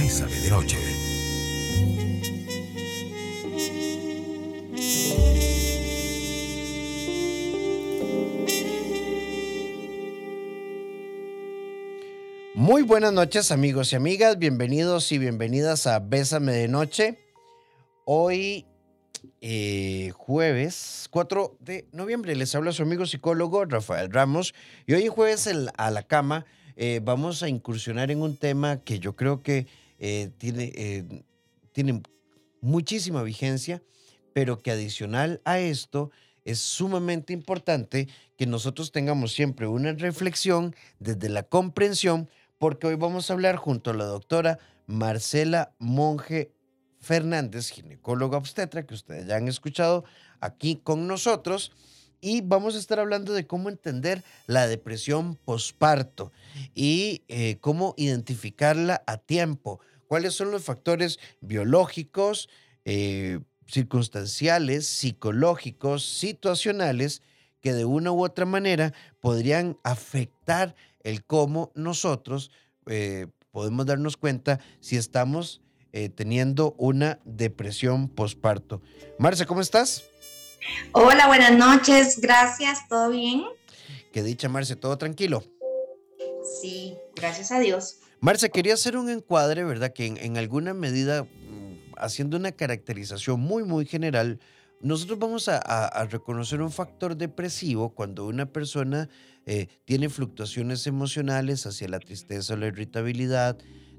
Bésame de noche. Muy buenas noches amigos y amigas, bienvenidos y bienvenidas a Bésame de Noche. Hoy eh, jueves 4 de noviembre les habla su amigo psicólogo Rafael Ramos y hoy jueves a la cama eh, vamos a incursionar en un tema que yo creo que eh, tiene, tiene muchísima vigencia, pero que adicional a esto es sumamente importante que nosotros tengamos siempre una reflexión desde la comprensión porque hoy vamos a hablar junto a la doctora Marcela Monge Fernández, ginecóloga obstetra, que ustedes ya han escuchado aquí con nosotros, y vamos a estar hablando de cómo entender la depresión posparto y eh, cómo identificarla a tiempo, cuáles son los factores biológicos, eh, circunstanciales, psicológicos, situacionales, que de una u otra manera podrían afectar el cómo nosotros eh, podemos darnos cuenta si estamos teniendo una depresión posparto. Marce, ¿cómo estás? Hola, buenas noches, gracias, ¿todo bien? Que dicha, Marce, ¿todo tranquilo? Sí, gracias a Dios. Marce, quería hacer un encuadre, ¿verdad? Que en, alguna medida, mm, haciendo una caracterización muy, muy general, nosotros vamos a reconocer un factor depresivo cuando una persona eh, tiene fluctuaciones emocionales hacia la tristeza o la irritabilidad,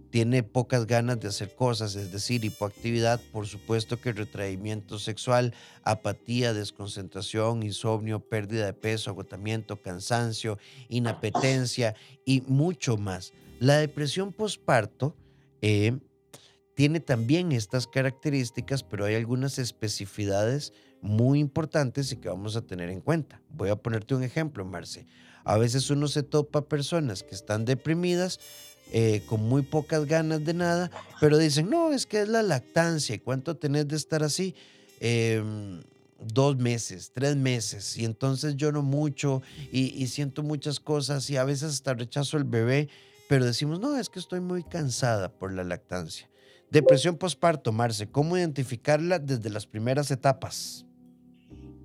tiene pocas ganas de hacer cosas, es decir, hipoactividad, por supuesto que retraimiento sexual, apatía, desconcentración, insomnio, pérdida de peso, agotamiento, cansancio, inapetencia y mucho más. La depresión postparto eh, tiene también estas características, pero hay algunas especificidades muy importantes y que vamos a tener en cuenta. Voy a ponerte un ejemplo, Marce. A veces uno se topa personas que están deprimidas, eh, con muy pocas ganas de nada, pero dicen, no, es que es la lactancia. ¿Y cuánto tenés de estar así? Em, dos meses, tres meses, y entonces lloro mucho y, y, siento muchas cosas y a veces hasta rechazo el bebé, pero decimos, no, es que estoy muy cansada por la lactancia. Depresión postparto, Marce, ¿cómo identificarla desde las primeras etapas?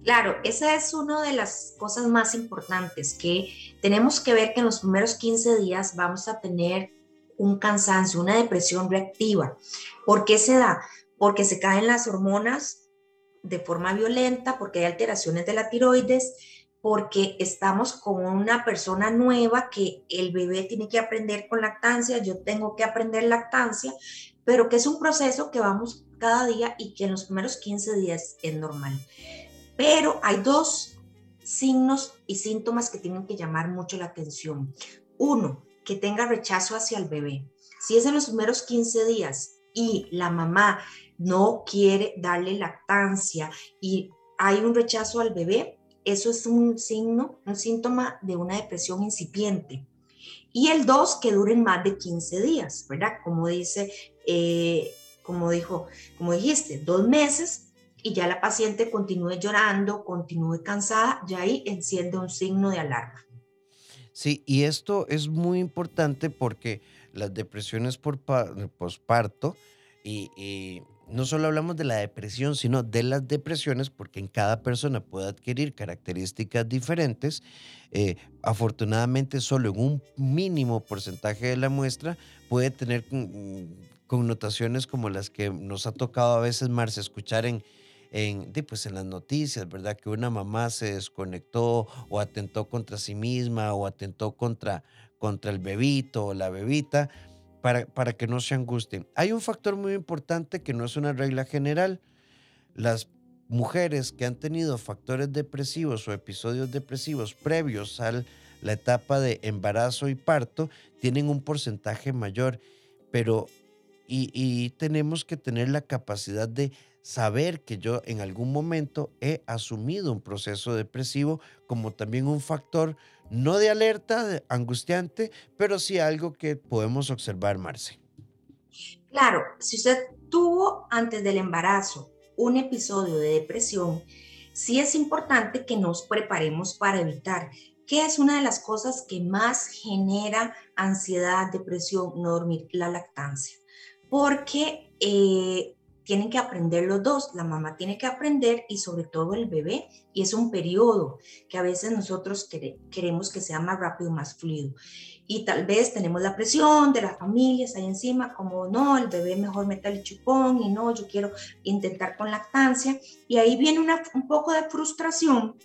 Claro, esa es una de las cosas más importantes, que tenemos que ver que en los primeros 15 días vamos a tener un cansancio, una depresión reactiva. ¿Por qué se da? Porque se caen las hormonas de forma violenta, porque hay alteraciones de la tiroides, porque estamos con una persona nueva que el bebé tiene que aprender con lactancia, yo tengo que aprender lactancia, pero que es un proceso que vamos cada día y que en los primeros 15 días es normal. Pero hay dos signos y síntomas que tienen que llamar mucho la atención. Uno, que tenga rechazo hacia el bebé. Si es en los primeros 15 días y la mamá no quiere darle lactancia y hay un rechazo al bebé, eso es un signo, un síntoma de una depresión incipiente. Y el dos, que duren más de 15 días, ¿verdad? Como dice, eh, como dijo, como dijiste, dos meses y ya la paciente continúe llorando, continúe cansada, ya ahí enciende un signo de alarma. Sí, y esto es muy importante porque las depresiones por posparto y, no solo hablamos de la depresión, sino de las depresiones, porque en cada persona puede adquirir características diferentes. Eh, afortunadamente, solo en un mínimo porcentaje de la muestra puede tener connotaciones como las que nos ha tocado a veces, Marce, escuchar en, en, pues en las noticias, ¿verdad? Que una mamá se desconectó o atentó contra sí misma o atentó contra, contra el bebito o la bebita para, para que no se angustien. Hay un factor muy importante que no es una regla general. Las mujeres que han tenido factores depresivos o episodios depresivos previos a la etapa de embarazo y parto tienen un porcentaje mayor, pero y, tenemos que tener la capacidad de saber que yo en algún momento he asumido un proceso depresivo como también un factor no de alerta, angustiante, pero sí algo que podemos observar, Marce. Claro, si usted tuvo antes del embarazo un episodio de depresión, sí es importante que nos preparemos para evitar, que es una de las cosas que más genera ansiedad, depresión, no dormir, la lactancia porque eh, tienen que aprender los dos, la mamá tiene que aprender y sobre todo el bebé, y es un periodo que a veces nosotros queremos que sea más rápido, más fluido. Y tal vez tenemos la presión de las familias ahí encima, como no, el bebé mejor meta el chupón y no, yo quiero intentar con lactancia. Y ahí viene un poco de frustración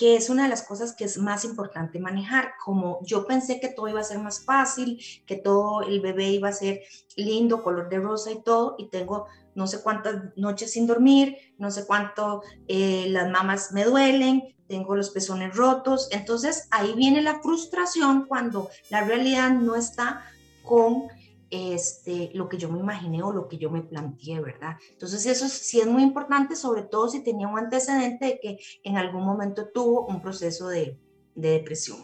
que es una de las cosas que es más importante manejar. Como yo pensé que todo iba a ser más fácil, que todo el bebé iba a ser lindo, color de rosa y todo, y tengo no sé cuántas noches sin dormir, no sé cuánto eh, las mamas me duelen, tengo los pezones rotos. Entonces ahí viene la frustración cuando la realidad no está con este, lo que yo me imaginé o lo que yo me planteé, ¿verdad? Entonces eso sí es muy importante, sobre todo si tenía un antecedente de que en algún momento tuvo un proceso de, de depresión.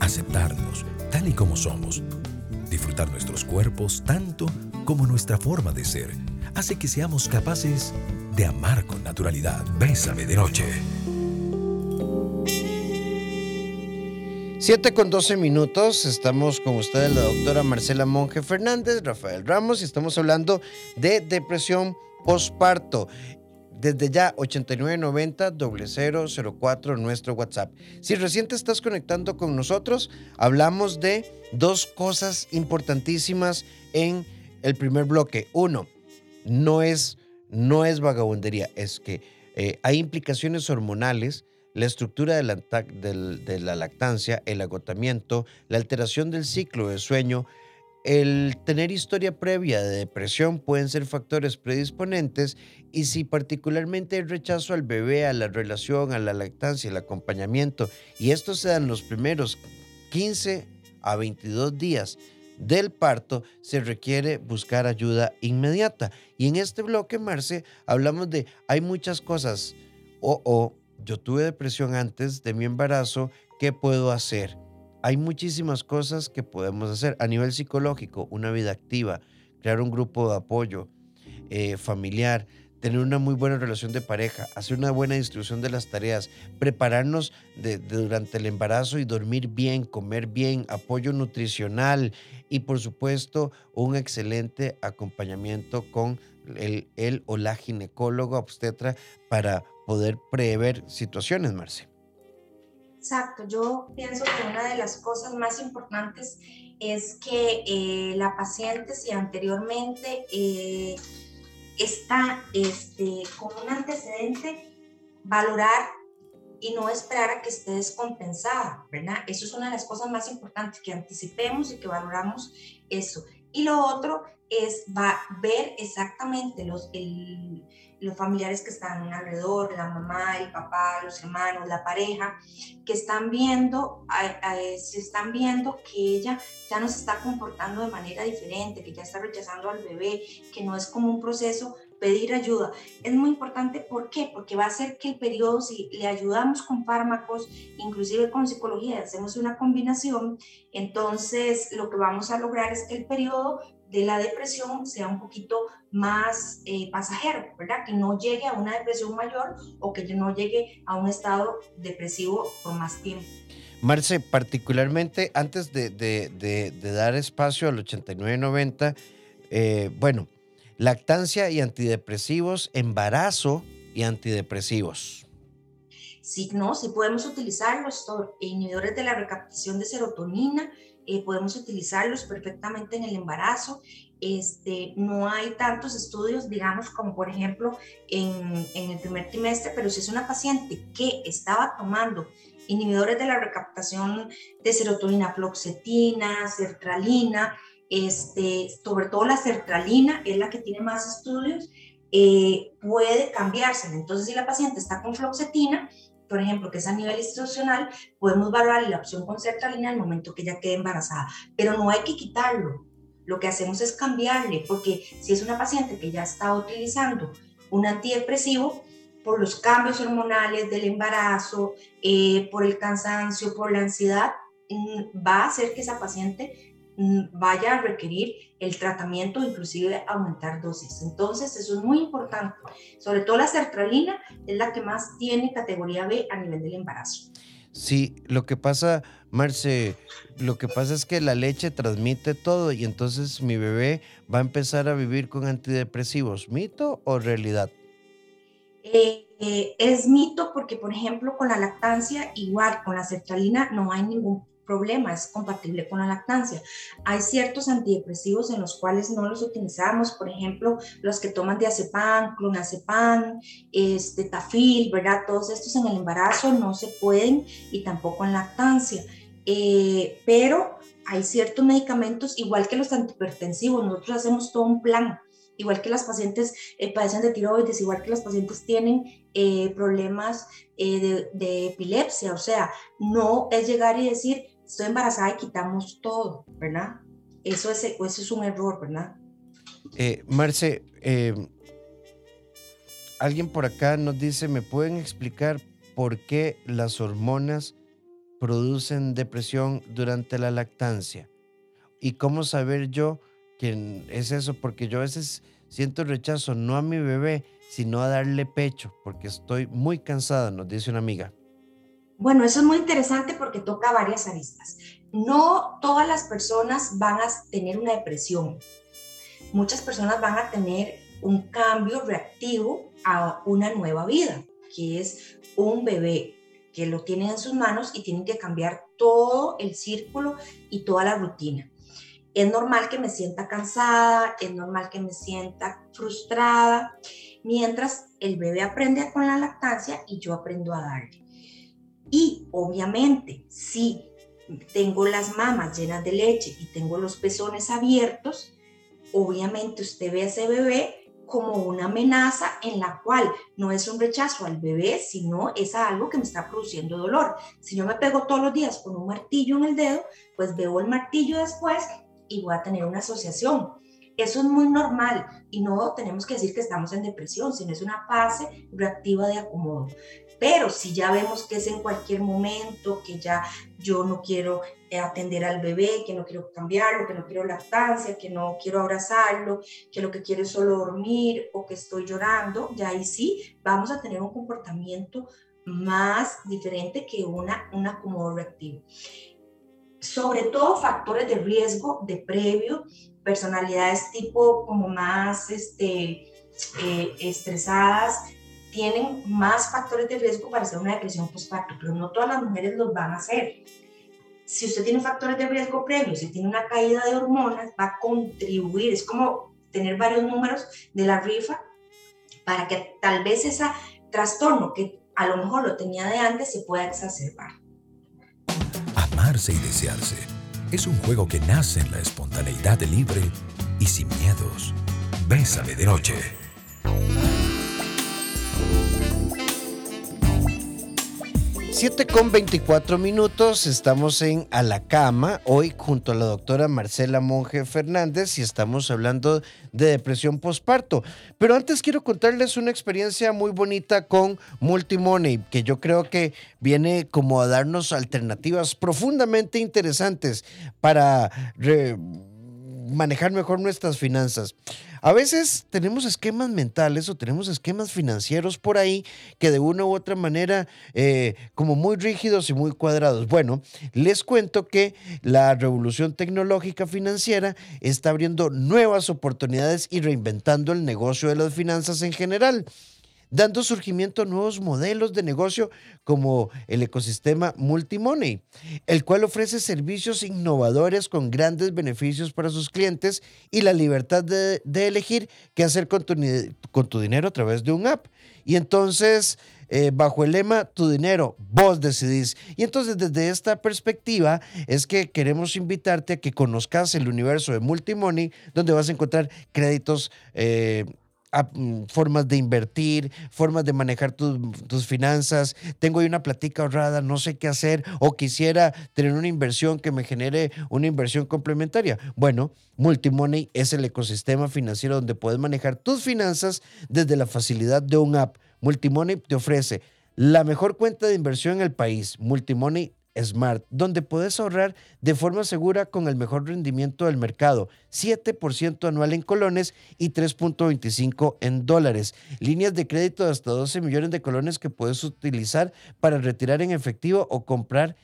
Aceptarnos tal y como somos, disfrutar nuestros cuerpos tanto como nuestra forma de ser, hace que seamos capaces de amar con naturalidad. Bésame de noche. 7 con 12 minutos, estamos con ustedes la doctora Marcela Monge Fernández, Rafael Ramos y estamos hablando de depresión postparto. Desde ya 8990 004 nuestro WhatsApp. Si recién te estás conectando con nosotros, hablamos de dos cosas importantísimas en el primer bloque. Uno, no es, no es vagabundería, es que eh, hay implicaciones hormonales la estructura de la, lactancia, el agotamiento, la alteración del ciclo de sueño, el tener historia previa de depresión pueden ser factores predisponentes y si particularmente el rechazo al bebé, a la relación, a la lactancia, el acompañamiento, y esto se da en los primeros 15 a 22 días del parto, se requiere buscar ayuda inmediata. Y en este bloque, Marce, hablamos de hay muchas cosas o yo tuve depresión antes de mi embarazo, ¿qué puedo hacer? Hay muchísimas cosas que podemos hacer a nivel psicológico, una vida activa, crear un grupo de apoyo eh, familiar, tener una muy buena relación de pareja, hacer una buena distribución de las tareas, prepararnos durante el embarazo y dormir bien, comer bien, apoyo nutricional y por supuesto un excelente acompañamiento con el, o la ginecóloga obstetra para poder prever situaciones, Marce. Exacto, yo pienso que una de las cosas más importantes es que eh, la paciente, si anteriormente eh, está este, con un antecedente, valorar y no esperar a que esté descompensada, ¿verdad? Eso es una de las cosas más importantes, que anticipemos y que valoramos eso. Y lo otro es va, ver exactamente los, el, los familiares que están alrededor, la mamá, el papá, los hermanos, la pareja, que están viendo, se están viendo que ella ya no se está comportando de manera diferente, que ya está rechazando al bebé, que no es como un proceso pedir ayuda. Es muy importante, ¿por qué? Porque va a hacer que el periodo, si le ayudamos con fármacos, inclusive con psicología, hacemos una combinación, entonces lo que vamos a lograr es que el periodo de la depresión sea un poquito más eh, pasajero, ¿verdad? Que no llegue a una depresión mayor o que no llegue a un estado depresivo por más tiempo. Marce, particularmente antes de, dar espacio al 8990, eh, bueno, lactancia y antidepresivos, embarazo y antidepresivos. Sí, no, sí podemos utilizar los inhibidores de la recaptación de serotonina, eh, podemos utilizarlos perfectamente en el embarazo. Este, no hay tantos estudios, digamos, como por ejemplo en, el primer trimestre, pero si es una paciente que estaba tomando inhibidores de la recaptación de serotonina, floxetina, sertralina, este, sobre todo la sertralina es la que tiene más estudios, eh, puede cambiarse. Entonces, si la paciente está con floxetina, por ejemplo, que es a nivel institucional, podemos valorar la opción con sertralina en el momento que ella quede embarazada, pero no hay que quitarlo. Lo que hacemos es cambiarle, porque si es una paciente que ya está utilizando un antidepresivo, por los cambios hormonales del embarazo, eh, por el cansancio, por la ansiedad, mm, va a hacer que esa paciente vaya a requerir el tratamiento, inclusive aumentar dosis. Entonces, eso es muy importante. Sobre todo la sertralina es la que más tiene categoría B a nivel del embarazo. Sí, lo que pasa, Marce, lo que pasa es que la leche transmite todo y entonces mi bebé va a empezar a vivir con antidepresivos. ¿Mito o realidad? Eh, eh, es mito porque, por ejemplo, con la lactancia, igual con la sertralina, no hay ningún problema, es compatible con la lactancia. Hay ciertos antidepresivos en los cuales no los utilizamos, por ejemplo, los que toman diazepam, clonazepam, este, tafil, ¿verdad? Todos estos en el embarazo no se pueden y tampoco en lactancia. Eh, pero hay ciertos medicamentos, igual que los antihipertensivos, nosotros hacemos todo un plan igual que las pacientes eh, padecen de tiroides, igual que las pacientes tienen eh, problemas de, de, epilepsia, o sea, no es llegar y decir, estoy embarazada y quitamos todo, ¿verdad? Eso es, un error, ¿verdad? Eh, Marce, eh, alguien por acá nos dice, ¿me pueden explicar por qué las hormonas producen depresión durante la lactancia? ¿Y cómo saber yo que es eso? Porque yo a veces siento rechazo no a mi bebé, sino a darle pecho, porque estoy muy cansada, nos dice una amiga. Bueno, eso es muy interesante porque toca varias aristas. No todas las personas van a tener una depresión. Muchas personas van a tener un cambio reactivo a una nueva vida, que es un bebé que lo tienen en sus manos y tienen que cambiar todo el círculo y toda la rutina. Es normal que me sienta cansada, es normal que me sienta frustrada, mientras el bebé aprende con la lactancia y yo aprendo a darle. Y obviamente, si tengo las mamas llenas de leche y tengo los pezones abiertos, obviamente usted ve a ese bebé como una amenaza en la cual no es un rechazo al bebé, sino es algo que me está produciendo dolor. Si yo me pego todos los días con un martillo en el dedo, pues veo el martillo después y voy a tener una asociación. Eso es muy normal y no tenemos que decir que estamos en depresión, sino es una fase reactiva de acomodo. Pero si ya vemos que es en cualquier momento, que ya yo no quiero eh, atender al bebé, que no quiero cambiarlo, que no quiero lactancia, que no quiero abrazarlo, que lo que quiero es solo dormir o que estoy llorando, ya ahí sí vamos a tener un comportamiento más diferente que una, un acomodo reactivo. Sobre todo factores de riesgo de previo, personalidades tipo como más este, eh, estresadas, tienen más factores de riesgo para hacer una depresión postparto, pero no todas las mujeres los van a hacer. Si usted tiene factores de riesgo previos, si tiene una caída de hormonas, va a contribuir, es como tener varios números de la rifa para que tal vez ese trastorno que a lo mejor lo tenía de antes se pueda exacerbar. Amarse y desearse es un juego que nace en la espontaneidad libre y sin miedos. Bésame de noche. 7 con 24 minutos, estamos en A la Cama, hoy junto a la doctora Marcela Monge Fernández y estamos hablando de depresión postparto. Pero antes quiero contarles una experiencia muy bonita con Multimoney, que yo creo que viene como a darnos alternativas profundamente interesantes para manejar mejor nuestras finanzas. A veces tenemos esquemas mentales o tenemos esquemas financieros por ahí que de una u otra manera eh, como muy rígidos y muy cuadrados. Bueno, les cuento que la revolución tecnológica financiera está abriendo nuevas oportunidades y reinventando el negocio de las finanzas en general dando surgimiento a nuevos modelos de negocio como el ecosistema Multimoney, el cual ofrece servicios innovadores con grandes beneficios para sus clientes y la libertad de, elegir qué hacer con tu, dinero a través de un app. Y entonces, eh, bajo el lema Tu dinero, vos decidís. Y entonces, desde esta perspectiva, es que queremos invitarte a que conozcas el universo de Multimoney, donde vas a encontrar créditos. Eh, Mm, formas de invertir, formas de manejar tus finanzas. Tengo ahí una platica ahorrada, no sé qué hacer o quisiera tener una inversión que me genere una inversión complementaria. Bueno, Multimoney es el ecosistema financiero donde puedes manejar tus finanzas desde la facilidad de un app. Multimoney te ofrece la mejor cuenta de inversión en el país. Multimoney Smart, donde puedes ahorrar de forma segura con el mejor rendimiento del mercado, 7% anual en colones y 3.25 en dólares. Líneas de crédito de hasta 12 millones de colones que puedes utilizar para retirar en efectivo o comprar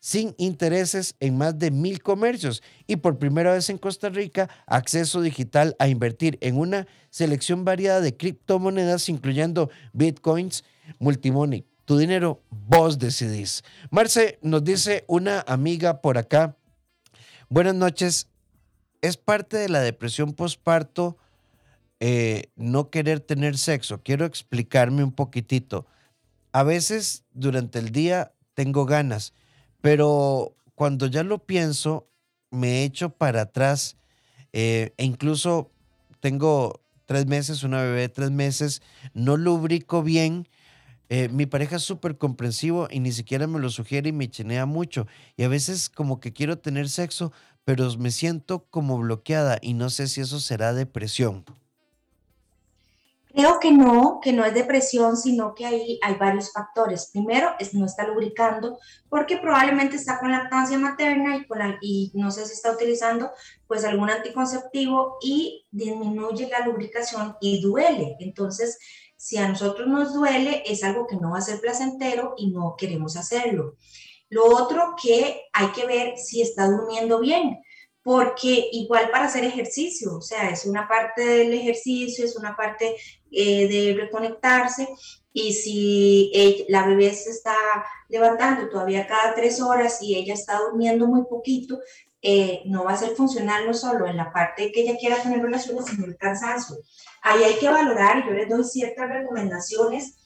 sin intereses en más de mil comercios y por primera vez en Costa Rica acceso digital a invertir en una selección variada de criptomonedas incluyendo bitcoins, multimoney tu dinero, vos decidís. Marce, nos dice una amiga por acá. Buenas noches. Es parte de la depresión postparto eh, no querer tener sexo. Quiero explicarme un poquitito. A veces durante el día tengo ganas, pero cuando ya lo pienso, me echo para atrás eh, e incluso tengo tres meses, una bebé de tres meses, no lubrico bien eh, mi pareja es súper comprensivo y ni siquiera me lo sugiere y me chinea mucho. Y a veces como que quiero tener sexo, pero me siento como bloqueada y no sé si eso será depresión. Creo que no, que no es depresión, sino que ahí hay varios factores. Primero, es no está lubricando porque probablemente está con lactancia materna y, con y no sé si está utilizando pues algún anticonceptivo y disminuye la lubricación y duele. Entonces, si a nosotros nos duele, es algo que no va a ser placentero y no queremos hacerlo. Lo otro que hay que ver si está durmiendo bien, porque igual para hacer ejercicio, o sea, es una parte del ejercicio, es una parte eh, de reconectarse y si la bebé se está levantando todavía cada tres horas y ella está durmiendo muy poquito, eh, no va a ser funcional no solo en la parte que ella quiera tener relaciones, sino el cansancio. Ahí hay que valorar, y yo les doy ciertas recomendaciones,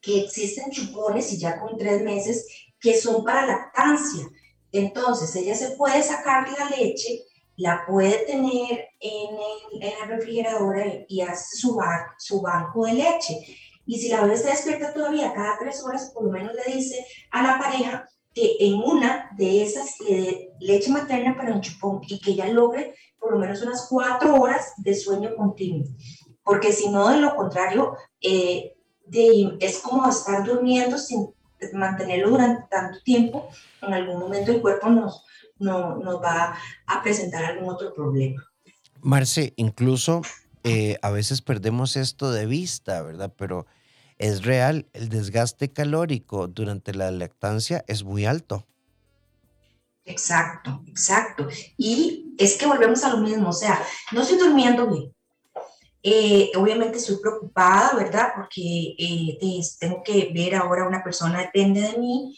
que existen chupones y ya con tres meses que son para lactancia. Entonces, ella se puede sacar la leche, la puede tener en, en la refrigeradora y hace su, su banco de leche. Y si la bebé está despierta todavía cada tres horas, por lo menos le dice a la pareja que en una de esas le leche materna para un chupón y que ella logre por lo menos unas cuatro horas de sueño continuo, porque si no, de lo contrario, eh, es como estar durmiendo sin mantenerlo durante tanto tiempo, en algún momento el cuerpo nos, no, nos va a presentar algún otro problema. Marce, incluso eh, a veces perdemos esto de vista, ¿verdad? Pero es real, el desgaste calórico durante la lactancia es muy alto. Exacto, exacto. Y es que volvemos a lo mismo, o sea, no estoy durmiendo bien. Eh, obviamente estoy preocupada, ¿verdad? Porque eh, tengo que ver ahora una persona depende de mí.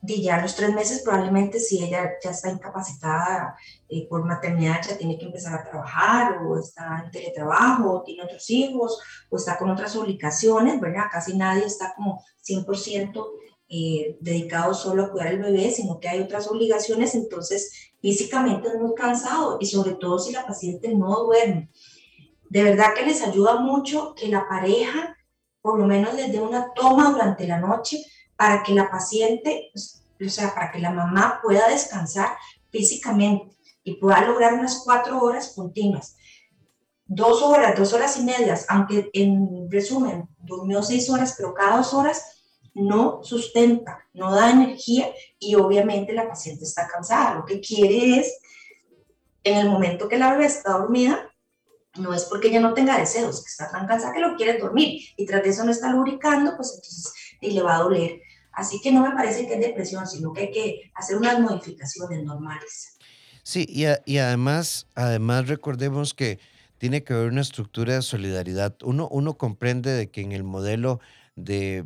De ya los tres meses, probablemente si ella ya está incapacitada eh, por maternidad, ya tiene que empezar a trabajar, o está en teletrabajo, o tiene otros hijos, o está con otras obligaciones, ¿verdad? Casi nadie está como 100% eh, dedicado solo a cuidar al bebé, sino que hay otras obligaciones, entonces físicamente es muy cansado y sobre todo si la paciente no duerme. De verdad que les ayuda mucho que la pareja por lo menos les dé una toma durante la noche para que la paciente, pues, o sea, para que la mamá pueda descansar físicamente y pueda lograr unas cuatro horas continuas. Dos horas, dos horas y medias, aunque en resumen durmió seis horas, pero cada dos horas no sustenta, no da energía y obviamente la paciente está cansada. Lo que quiere es, en el momento que la bebé está dormida, no es porque ella no tenga deseos, que está tan cansada que lo quiere dormir y tras de eso no está lubricando, pues entonces y le va a doler. Así que no me parece que es depresión, sino que hay que hacer unas modificaciones normales. Sí, y, y además, además recordemos que tiene que haber una estructura de solidaridad. Uno, uno comprende de que en el modelo de,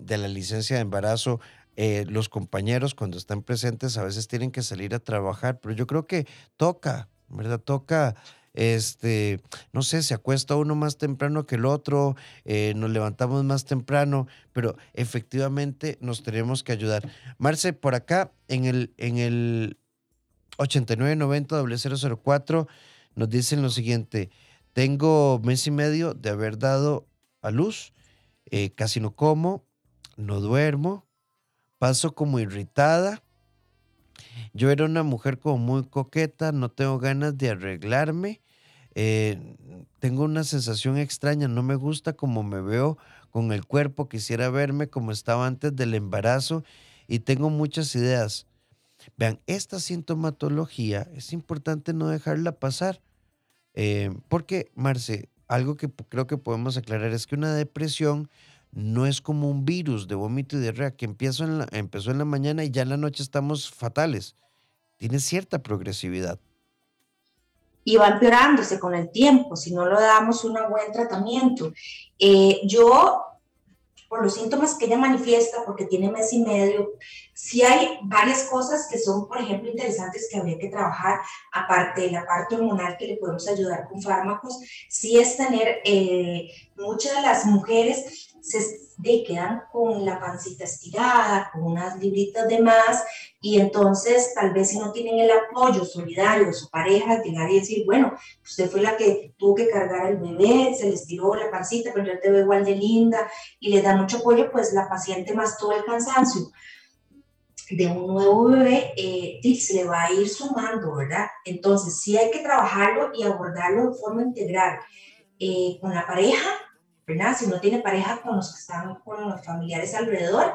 de la licencia de embarazo, eh, los compañeros cuando están presentes a veces tienen que salir a trabajar, pero yo creo que toca, ¿verdad? Toca, este, no sé, se acuesta uno más temprano que el otro, eh, nos levantamos más temprano, pero efectivamente nos tenemos que ayudar. Marce, por acá en el, en el 8990-004 nos dicen lo siguiente, tengo mes y medio de haber dado a luz eh, casi no como, no duermo, paso como irritada. Yo era una mujer como muy coqueta, no tengo ganas de arreglarme. Eh, tengo una sensación extraña, no me gusta como me veo con el cuerpo, quisiera verme como estaba antes del embarazo y tengo muchas ideas. Vean, esta sintomatología es importante no dejarla pasar. Eh, porque, Marce, algo que creo que podemos aclarar es que una depresión no es como un virus de vómito y diarrea que empezó en, la, empezó en la mañana y ya en la noche estamos fatales. Tiene cierta progresividad. Y va empeorándose con el tiempo si no le damos un buen tratamiento. Eh, yo los síntomas que ella manifiesta, porque tiene mes y medio, sí hay varias cosas que son, por ejemplo, interesantes que habría que trabajar, aparte de la parte hormonal que le podemos ayudar con fármacos, sí es tener, eh, muchas de las mujeres se quedan con la pancita estirada, con unas libritas de más, y entonces tal vez si no tienen el apoyo solidario de su pareja, llegar y decir, bueno, usted fue la que tuvo que cargar el bebé, se le estiró la pancita, pero yo te veo igual de linda, y le da mucho apoyo, pues la paciente más todo el cansancio de un nuevo bebé eh, se le va a ir sumando, ¿verdad? Entonces sí hay que trabajarlo y abordarlo de forma integral eh, con la pareja, si no tiene pareja con los que están con los familiares alrededor,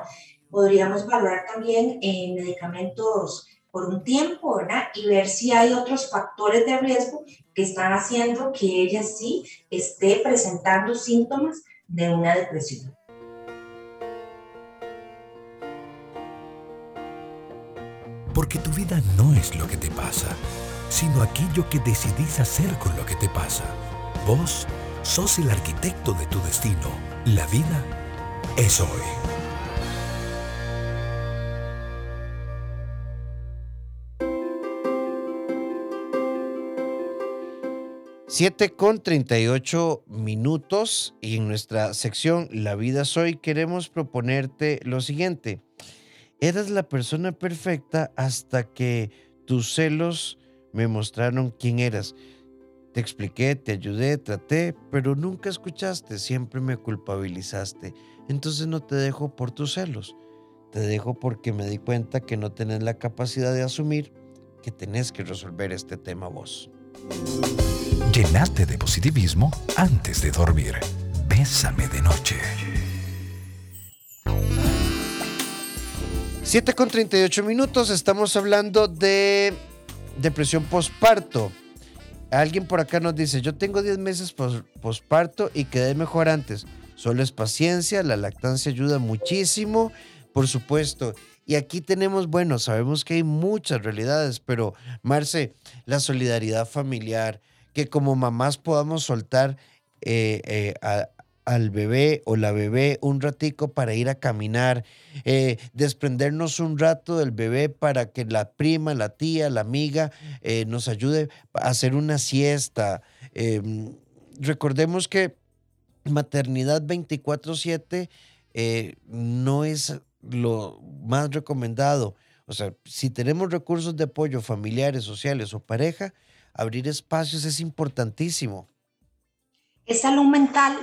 podríamos valorar también eh, medicamentos por un tiempo, ¿verdad? Y ver si hay otros factores de riesgo que están haciendo que ella sí esté presentando síntomas de una depresión. Porque tu vida no es lo que te pasa, sino aquello que decidís hacer con lo que te pasa. Vos Sos el arquitecto de tu destino. La vida es hoy. 7 con 38 minutos y en nuestra sección La vida es hoy queremos proponerte lo siguiente. Eras la persona perfecta hasta que tus celos me mostraron quién eras. Te expliqué, te ayudé, traté, pero nunca escuchaste, siempre me culpabilizaste. Entonces no te dejo por tus celos, te dejo porque me di cuenta que no tenés la capacidad de asumir que tenés que resolver este tema vos. Llenate de positivismo antes de dormir. Bésame de noche. 7 con 38 minutos, estamos hablando de depresión postparto. Alguien por acá nos dice, yo tengo 10 meses posparto y quedé mejor antes. Solo es paciencia, la lactancia ayuda muchísimo, por supuesto. Y aquí tenemos, bueno, sabemos que hay muchas realidades, pero Marce, la solidaridad familiar, que como mamás podamos soltar eh, eh, a, al bebé o la bebé un ratico para ir a caminar, eh, desprendernos un rato del bebé para que la prima, la tía, la amiga eh, nos ayude a hacer una siesta. Em, recordemos que maternidad 24/7 eh, no es lo más recomendado. O sea, si tenemos recursos de apoyo familiares, sociales o pareja, abrir espacios es importantísimo. Es salud mental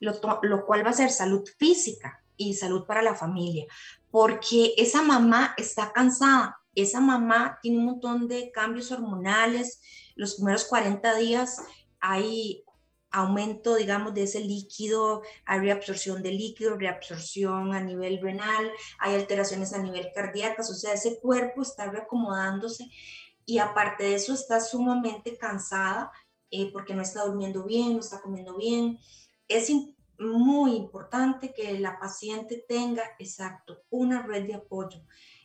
lo, cual va a ser salud física y salud para la familia, porque esa mamá está cansada, esa mamá tiene un montón de cambios hormonales, los primeros 40 días hay aumento, digamos, de ese líquido, hay reabsorción de líquido, reabsorción a nivel renal, hay alteraciones a nivel cardíaco, o sea, ese cuerpo está reacomodándose y aparte de eso está sumamente cansada eh, porque no está durmiendo bien, no está comiendo bien, es muy importante que la paciente tenga, exacto, una red de apoyo.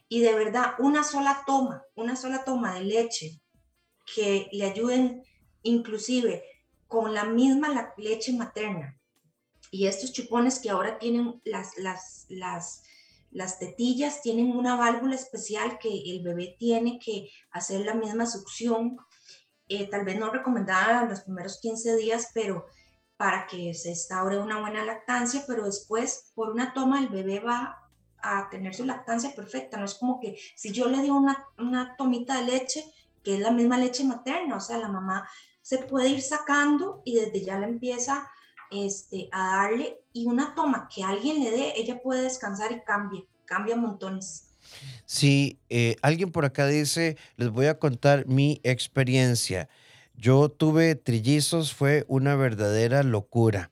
Y de verdad, una sola toma, una sola toma de leche que le ayuden inclusive con la misma leche materna. Y estos chupones que ahora tienen las, las, las, las tetillas, tienen una válvula especial que el bebé tiene que hacer la misma succión. Eh, tal vez no recomendada los primeros 15 días, pero para que se instaure una buena lactancia, pero después por una toma el bebé va a tener su lactancia perfecta. No es como que si yo le doy una, una tomita de leche, que es la misma leche materna, o sea, la mamá se puede ir sacando y desde ya le empieza este, a darle y una toma que alguien le dé, ella puede descansar y cambia, cambia montones. Si eh, alguien por acá dice, les voy a contar mi experiencia. Yo tuve trillizos, fue una verdadera locura,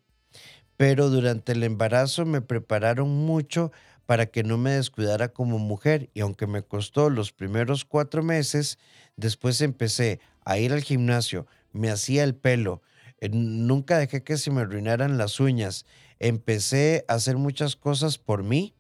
pero durante el embarazo me prepararon mucho para que no me descuidara como mujer y aunque me costó los primeros cuatro meses, después empecé a ir al gimnasio, me hacía el pelo, eh, nunca dejé que se me arruinaran las uñas, empecé a hacer muchas cosas por mí,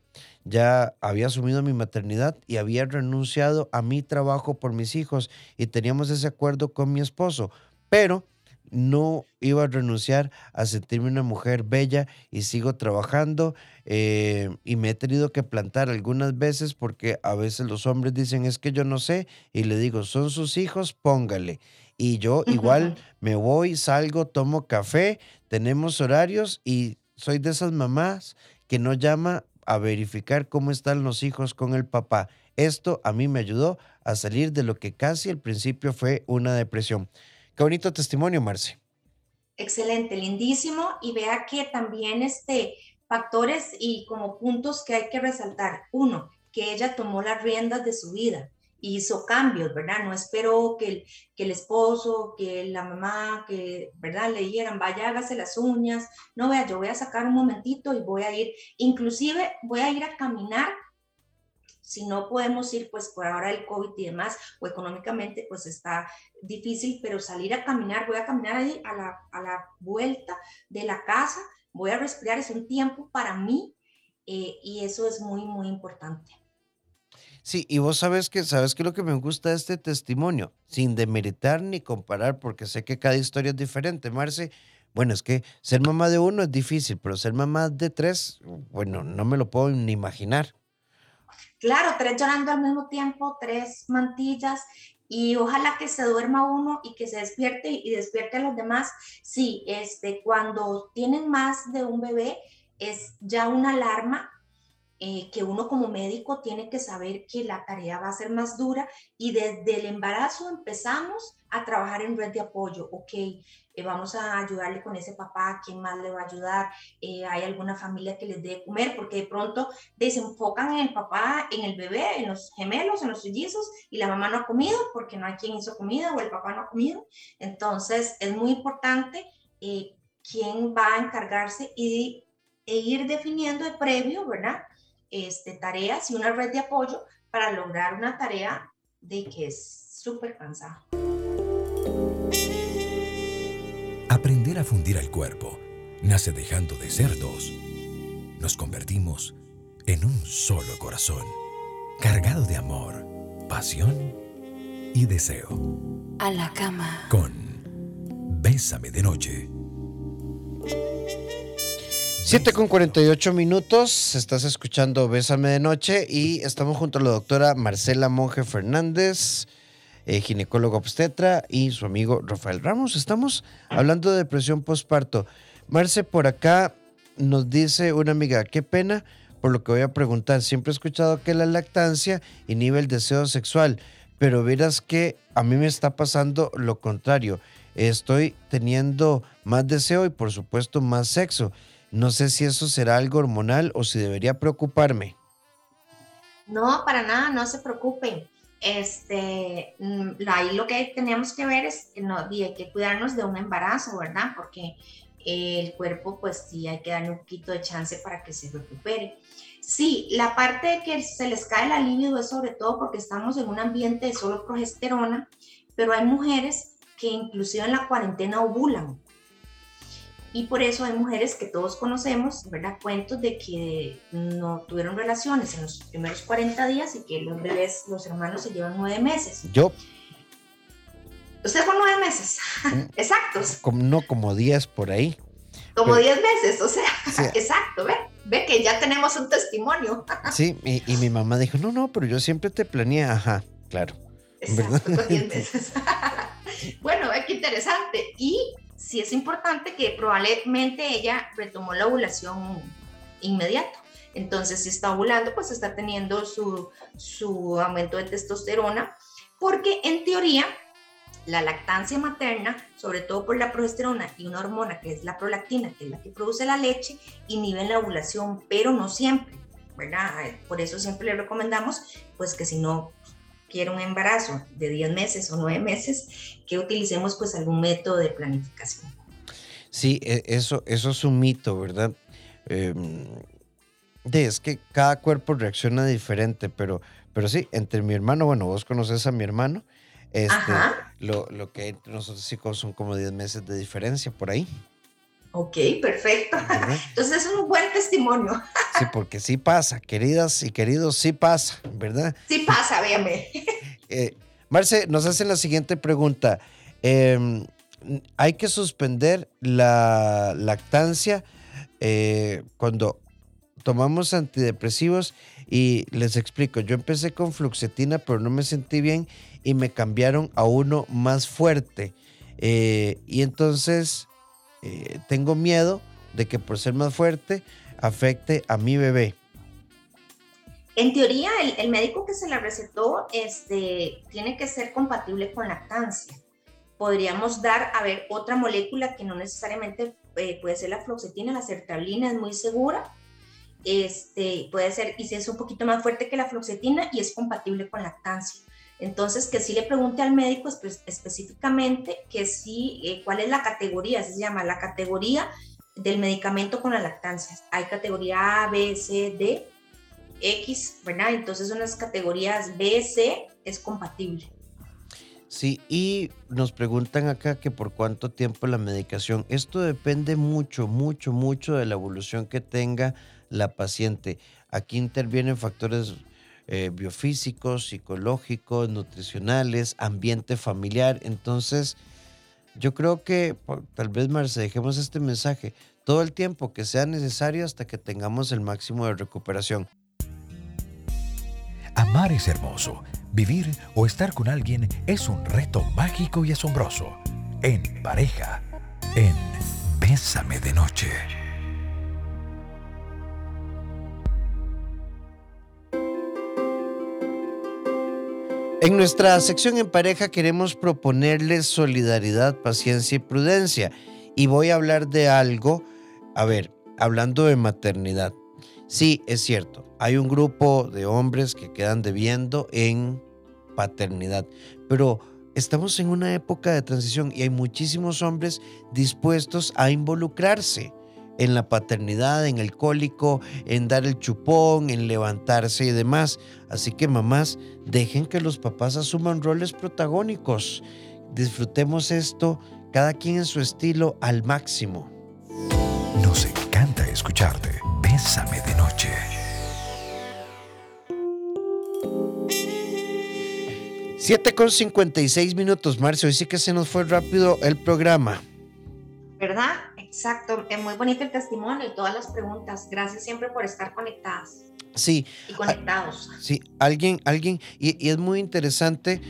ya había asumido mi maternidad y había renunciado a mi trabajo por mis hijos y teníamos ese acuerdo con mi esposo, pero no iba a renunciar a sentirme una mujer bella y sigo trabajando eh, y me he tenido que plantar algunas veces porque a veces los hombres dicen es que yo no sé y le digo son sus hijos, póngale. Y yo igual me voy, salgo, tomo café, tenemos horarios y soy de esas mamás que no llama a verificar cómo están los hijos con el papá. Esto a mí me ayudó a salir de lo que casi al principio fue una depresión. Qué bonito testimonio, Marce. Excelente, lindísimo. Y vea que también este, factores y como puntos que hay que resaltar. Uno, que ella tomó las riendas de su vida hizo cambios, ¿verdad? No esperó que el, que el esposo, que la mamá, que, ¿verdad? Le dijeran, vaya, hágase las uñas. No, vea, yo voy a sacar un momentito y voy a ir, inclusive voy a ir a caminar si no podemos ir, pues por ahora el COVID y demás, o económicamente, pues está difícil, pero salir a caminar, voy a caminar ahí a la, a la vuelta de la casa, voy a respirar, es un tiempo para mí eh, y eso es muy, muy importante. Sí, y vos sabes que, sabes que lo que me gusta de este testimonio, sin demeritar ni comparar, porque sé que cada historia es diferente, Marce. Bueno, es que ser mamá de uno es difícil, pero ser mamá de tres, bueno, no me lo puedo ni imaginar. Claro, tres llorando al mismo tiempo, tres mantillas y ojalá que se duerma uno y que se despierte y despierte a los demás. Sí, este, cuando tienen más de un bebé es ya una alarma eh, que uno como médico tiene que saber que la tarea va a ser más dura y desde el embarazo empezamos a trabajar en red de apoyo. Ok, eh, vamos a ayudarle con ese papá, ¿quién más le va a ayudar? Eh, ¿Hay alguna familia que les dé comer? Porque de pronto desenfocan en el papá, en el bebé, en los gemelos, en los trillizos, y la mamá no ha comido porque no hay quien hizo comida o el papá no ha comido. Entonces, es muy importante eh, quién va a encargarse y e ir definiendo de previo, ¿verdad? Este, tareas y una red de apoyo para lograr una tarea de que es súper cansada. Aprender a fundir al cuerpo nace dejando de ser dos. Nos convertimos en un solo corazón, cargado de amor, pasión y deseo. A la cama. Con Bésame de Noche. 7 con 48 minutos, estás escuchando Bésame de Noche y estamos junto a la doctora Marcela Monje Fernández eh, ginecólogo obstetra, y su amigo Rafael Ramos. Estamos hablando de depresión postparto. Marce, por acá nos dice una amiga, qué pena por lo que voy a preguntar. Siempre he escuchado que la lactancia inhibe el deseo sexual, pero verás que a mí me está pasando lo contrario. Estoy teniendo más deseo y por supuesto más sexo. No sé si eso será algo hormonal o si debería preocuparme. No, para nada, no se preocupen este, mm, ahí lo que tenemos que ver es, no, hay que cuidarnos de un embarazo, ¿verdad? Porque el cuerpo, pues sí, hay que darle un poquito de chance para que se recupere. Sí, la parte de que se les cae la libido es sobre todo porque estamos en un ambiente de solo progesterona, pero hay mujeres que inclusive en la cuarentena ovulan y por eso hay mujeres que todos conocemos, ¿verdad? Cuentos de que no tuvieron relaciones en los primeros 40 días y que los bebés, los hermanos se llevan nueve meses. Yo. Usted fue nueve meses, mm. exactos. Como, no como 10 por ahí. Como 10 meses, o sea, exacto, ve, ve que ya tenemos un testimonio. sí, y, y, mi mamá dijo, no, no, pero yo siempre te planeé, ajá, claro. Exacto, 10 meses. bueno, qué interesante. Y sí es importante que probablemente ella retomó la ovulación inmediato. Entonces, si está ovulando, pues está teniendo su, su aumento de testosterona, porque en teoría la lactancia materna, sobre todo por la progesterona y una hormona que es la prolactina, que es la que produce la leche, inhiben la ovulación, pero no siempre, ¿verdad? Por eso siempre le recomendamos, pues que si no quiere un embarazo de 10 meses o 9 meses, que utilicemos pues algún método de planificación. Sí, e, eso, eso es un mito, ¿verdad? Em, es que cada cuerpo reacciona diferente, pero, pero sí, entre mi hermano, bueno, vos conoces a mi hermano, este, lo, lo, que entre nosotros sí son como 10 meses de diferencia por ahí. Ok, perfecto. Entonces es un buen testimonio. Sí, porque sí pasa, queridas y queridos, sí pasa, ¿verdad? Sí pasa, véame. Eh, Marce, nos hacen la siguiente pregunta. Em, ¿Hay que suspender la lactancia eh, cuando tomamos antidepresivos? Y les explico, yo empecé con fluxetina, pero no me sentí bien y me cambiaron a uno más fuerte. Eh, y entonces eh, tengo miedo de que por ser más fuerte afecte a mi bebé. En teoría, el, médico que se la recetó este, tiene que ser compatible con lactancia. Podríamos dar, a ver, otra molécula que no necesariamente eh, puede ser la fluoxetina, la sertralina es muy segura. Este, puede ser, y si es un poquito más fuerte que la fluoxetina y es compatible con lactancia. Entonces, que sí le pregunte al médico específicamente que sí, eh, cuál es la categoría, se llama la categoría del medicamento con la lactancia. Hay categoría A, B, C, D, X, ¿verdad? Entonces, unas categorías B, C es compatible. Sí, y nos preguntan acá que por cuánto tiempo la medicación. Esto depende mucho, mucho, mucho de la evolución que tenga la paciente. Aquí intervienen factores eh, biofísicos, psicológicos, nutricionales, ambiente familiar. Entonces, yo creo que tal vez, Marce, dejemos este mensaje todo el tiempo que sea necesario hasta que tengamos el máximo de recuperación. Amar es hermoso. Vivir o estar con alguien es un reto mágico y asombroso. En pareja, en Bésame de Noche. En nuestra sección en pareja queremos proponerles solidaridad, paciencia y prudencia. Y voy a hablar de algo, a ver, hablando de maternidad. Sí, es cierto, hay un grupo de hombres que quedan debiendo en paternidad, pero estamos en una época de transición y hay muchísimos hombres dispuestos a involucrarse en la paternidad, en el cólico, en dar el chupón, en levantarse y demás. Así que mamás, dejen que los papás asuman roles protagónicos. Disfrutemos esto, cada quien en su estilo, al máximo. Nos encanta escucharte. Bésame de noche. Siete con 56 minutos, Marcio. Hoy sí que se nos fue rápido el programa. ¿Verdad? Exacto, es muy bonito el testimonio y todas las preguntas. Gracias siempre por estar conectadas. Sí. Y conectados. Sí, alguien, alguien, y, es muy interesante,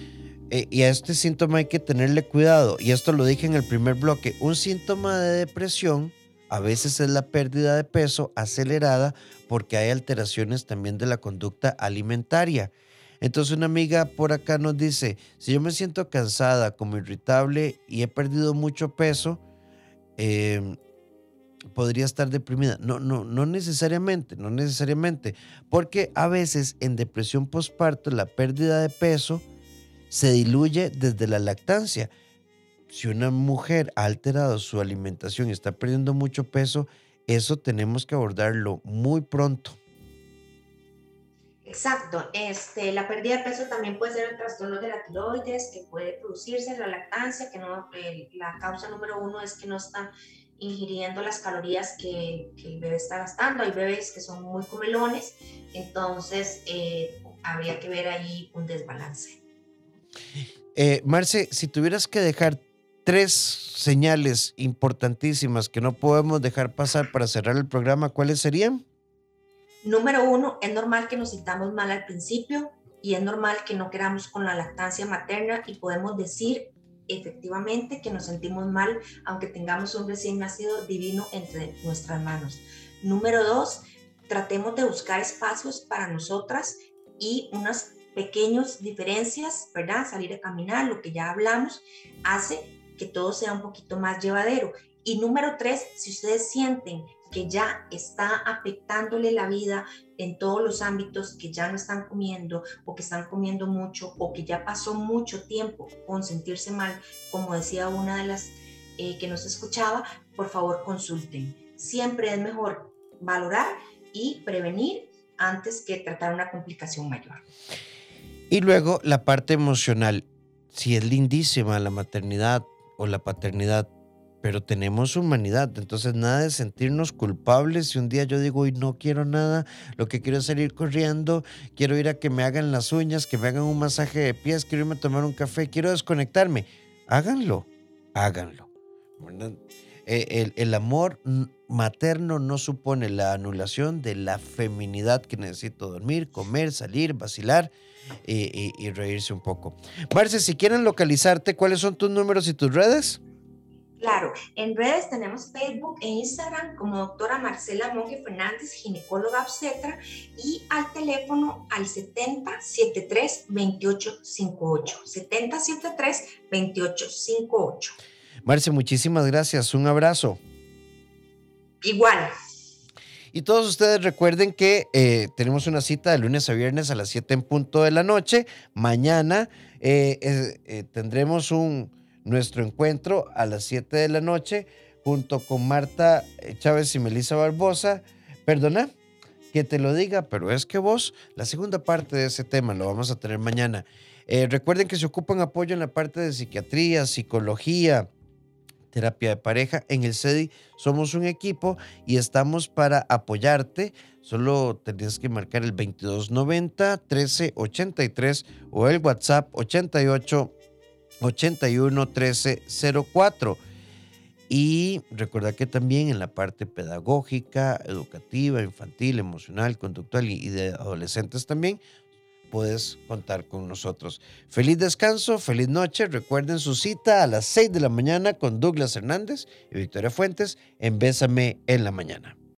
eh, y a este síntoma hay que tenerle cuidado, y esto lo dije en el primer bloque, un síntoma de depresión a veces es la pérdida de peso acelerada porque hay alteraciones también de la conducta alimentaria. Entonces una amiga por acá nos dice, si yo me siento cansada, como irritable y he perdido mucho peso, Em, podría estar deprimida. No, no, no necesariamente, no necesariamente, porque a veces en depresión postparto la pérdida de peso se diluye desde la lactancia. Si una mujer ha alterado su alimentación y está perdiendo mucho peso, eso tenemos que abordarlo muy pronto. Exacto, este, la pérdida de peso también puede ser el trastorno de la tiroides, que puede producirse en la lactancia, que no, la causa número uno es que no están ingiriendo las calorías que, el bebé está gastando. Hay bebés que son muy comelones, entonces eh, habría que ver ahí un desbalance. Eh, Marce, si tuvieras que dejar tres señales importantísimas que no podemos dejar pasar para cerrar el programa, ¿cuáles serían? Número uno, es normal que nos sintamos mal al principio y es normal que no queramos con la lactancia materna y podemos decir efectivamente que nos sentimos mal aunque tengamos un recién nacido divino entre nuestras manos. Número dos, tratemos de buscar espacios para nosotras y unas pequeñas diferencias, ¿verdad? Salir a caminar, lo que ya hablamos, hace que todo sea un poquito más llevadero. Y número tres, si ustedes sienten que ya está afectándole la vida en todos los ámbitos, que ya no están comiendo o que están comiendo mucho o que ya pasó mucho tiempo con sentirse mal, como decía una de las eh, que nos escuchaba, por favor consulten. Siempre es mejor valorar y prevenir antes que tratar una complicación mayor. Y luego la parte emocional. Si es lindísima la maternidad o la paternidad, pero tenemos humanidad, entonces nada de sentirnos culpables. Si un día yo digo, hoy no quiero nada, lo que quiero es salir corriendo, quiero ir a que me hagan las uñas, que me hagan un masaje de pies, quiero irme a tomar un café, quiero desconectarme, háganlo, háganlo. Eh, el, amor materno no supone la anulación de la feminidad que necesito dormir, comer, salir, vacilar y, y, y reírse un poco. Marce, si quieren localizarte, ¿cuáles son tus números y tus redes? Claro, en redes tenemos Facebook e Instagram como doctora Marcela Monge Fernández, ginecóloga obstetra, y al teléfono al 7073 2858. 7073 2858. Marce, muchísimas gracias. Un abrazo. Igual. Y todos ustedes recuerden que eh, tenemos una cita de lunes a viernes a las 7 en punto de la noche. Mañana eh, eh, tendremos un nuestro encuentro a las 7 de la noche junto con Marta Chávez y Melissa Barbosa. Perdona que te lo diga, pero es que vos, la segunda parte de ese tema lo vamos a tener mañana. Eh, recuerden que se ocupan apoyo en la parte de psiquiatría, psicología, terapia de pareja. En el CEDI somos un equipo y estamos para apoyarte. Solo tienes que marcar el 2290 1383 o el WhatsApp 88 81 13 04. Y recuerda que también en la parte pedagógica, educativa, infantil, emocional, conductual y de adolescentes también, puedes contar con nosotros. Feliz descanso, feliz noche. Recuerden su cita a las 6 de la mañana con Douglas Hernández y Victoria Fuentes en Bésame en la mañana.